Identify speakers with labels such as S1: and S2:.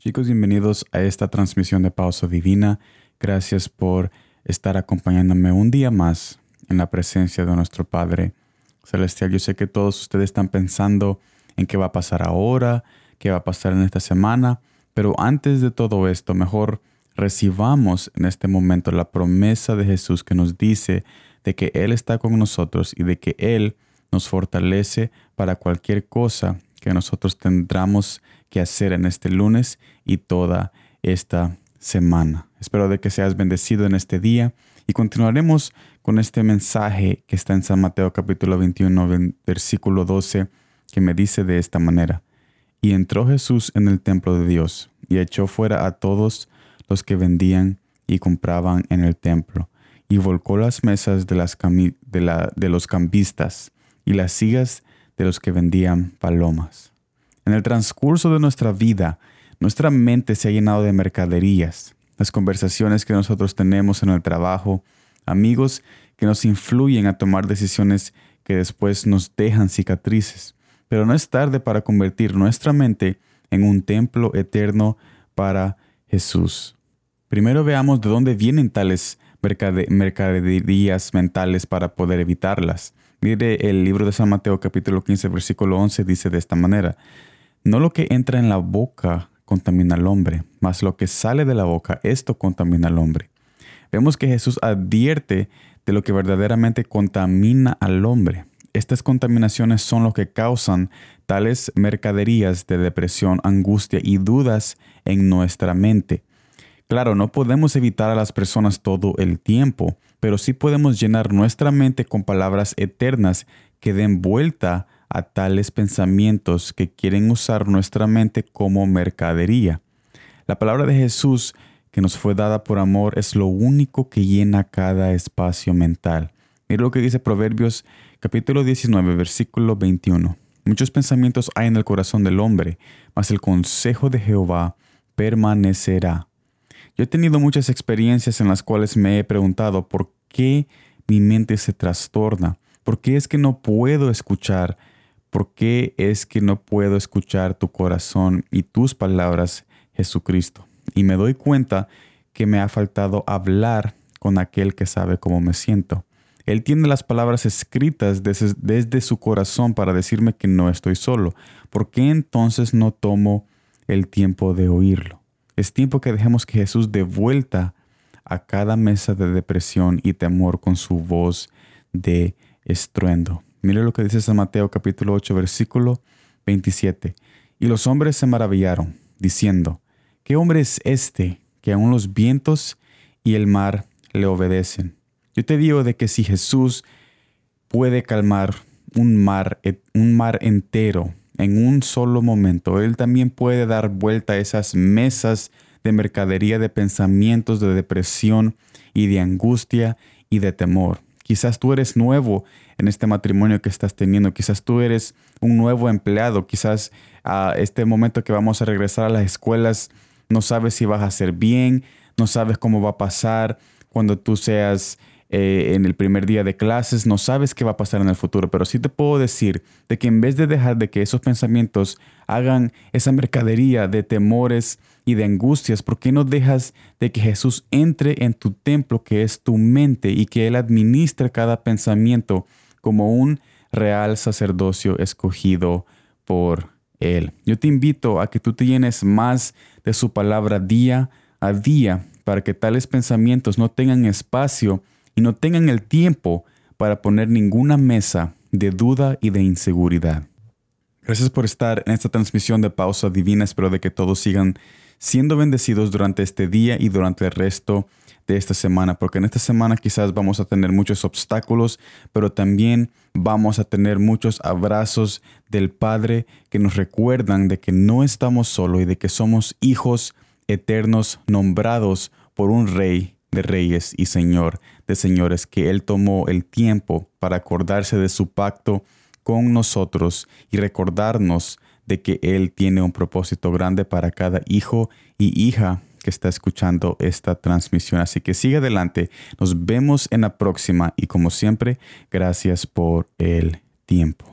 S1: Chicos, bienvenidos a esta transmisión de Pausa Divina. Gracias por estar acompañándome un día más en la presencia de nuestro Padre Celestial. Yo sé que todos ustedes están pensando en qué va a pasar ahora, qué va a pasar en esta semana, pero antes de todo esto, mejor recibamos en este momento la promesa de Jesús que nos dice de que Él está con nosotros y de que Él nos fortalece para cualquier cosa que nosotros tendremos que hacer en este lunes y toda esta semana. Espero de que seas bendecido en este día y continuaremos con este mensaje que está en San Mateo capítulo 21 versículo 12 que me dice de esta manera. Y entró Jesús en el templo de Dios y echó fuera a todos los que vendían y compraban en el templo y volcó las mesas de, los cambistas y las sillas de los que vendían palomas. En el transcurso de nuestra vida, nuestra mente se ha llenado de mercaderías, las conversaciones que nosotros tenemos en el trabajo, amigos que nos influyen a tomar decisiones que después nos dejan cicatrices. Pero no es tarde para convertir nuestra mente en un templo eterno para Jesús. Primero veamos de dónde vienen tales mercaderías mentales para poder evitarlas. Mire el libro de San Mateo capítulo 15 versículo 11 dice de esta manera, no lo que entra en la boca contamina al hombre, mas lo que sale de la boca, esto contamina al hombre. Vemos que Jesús advierte de lo que verdaderamente contamina al hombre. Estas contaminaciones son lo que causan tales mercaderías de depresión, angustia y dudas en nuestra mente. Claro, no podemos evitar a las personas todo el tiempo, pero sí podemos llenar nuestra mente con palabras eternas que den vuelta a tales pensamientos que quieren usar nuestra mente como mercadería. La palabra de Jesús que nos fue dada por amor es lo único que llena cada espacio mental. Mira lo que dice Proverbios capítulo 19, versículo 21. Muchos pensamientos hay en el corazón del hombre, mas el consejo de Jehová permanecerá. Yo he tenido muchas experiencias en las cuales me he preguntado por qué mi mente se trastorna, por qué es que no puedo escuchar, por qué es que no puedo escuchar tu corazón y tus palabras, Jesucristo. Y me doy cuenta que me ha faltado hablar con aquel que sabe cómo me siento. Él tiene las palabras escritas desde, su corazón para decirme que no estoy solo. ¿Por qué entonces no tomo el tiempo de oírlo? Es tiempo que dejemos que Jesús dé vuelta a cada mesa de depresión y temor con su voz de estruendo. Mire lo que dice San Mateo capítulo 8 versículo 27. Y los hombres se maravillaron, diciendo, ¿qué hombre es este que aun los vientos y el mar le obedecen? Yo te digo de que si Jesús puede calmar un mar, un mar entero en un solo momento. Él también puede dar vuelta a esas mesas de mercadería de pensamientos de depresión y de angustia y de temor. Quizás tú eres nuevo en este matrimonio que estás teniendo, quizás tú eres un nuevo empleado, quizás a este momento que vamos a regresar a las escuelas no sabes si vas a hacer bien, no sabes cómo va a pasar cuando tú seas eh, en el primer día de clases, no sabes qué va a pasar en el futuro, pero sí te puedo decir de que en vez de dejar de que esos pensamientos hagan esa mercadería de temores y de angustias, ¿por qué no dejas de que Jesús entre en tu templo que es tu mente y que Él administre cada pensamiento como un real sacerdocio escogido por Él? Yo te invito a que tú te llenes más de su palabra día a día para que tales pensamientos no tengan espacio y no tengan el tiempo para poner ninguna mesa de duda y de inseguridad. Gracias por estar en esta transmisión de Pausa Divina. Espero de que todos sigan siendo bendecidos durante este día y durante el resto de esta semana, porque en esta semana quizás vamos a tener muchos obstáculos, pero también vamos a tener muchos abrazos del Padre que nos recuerdan de que no estamos solos y de que somos hijos eternos nombrados por un Rey de Reyes y Señor de señores, que Él tomó el tiempo para acordarse de su pacto con nosotros y recordarnos de que Él tiene un propósito grande para cada hijo y hija que está escuchando esta transmisión. Así que sigue adelante, nos vemos en la próxima y como siempre, gracias por el tiempo.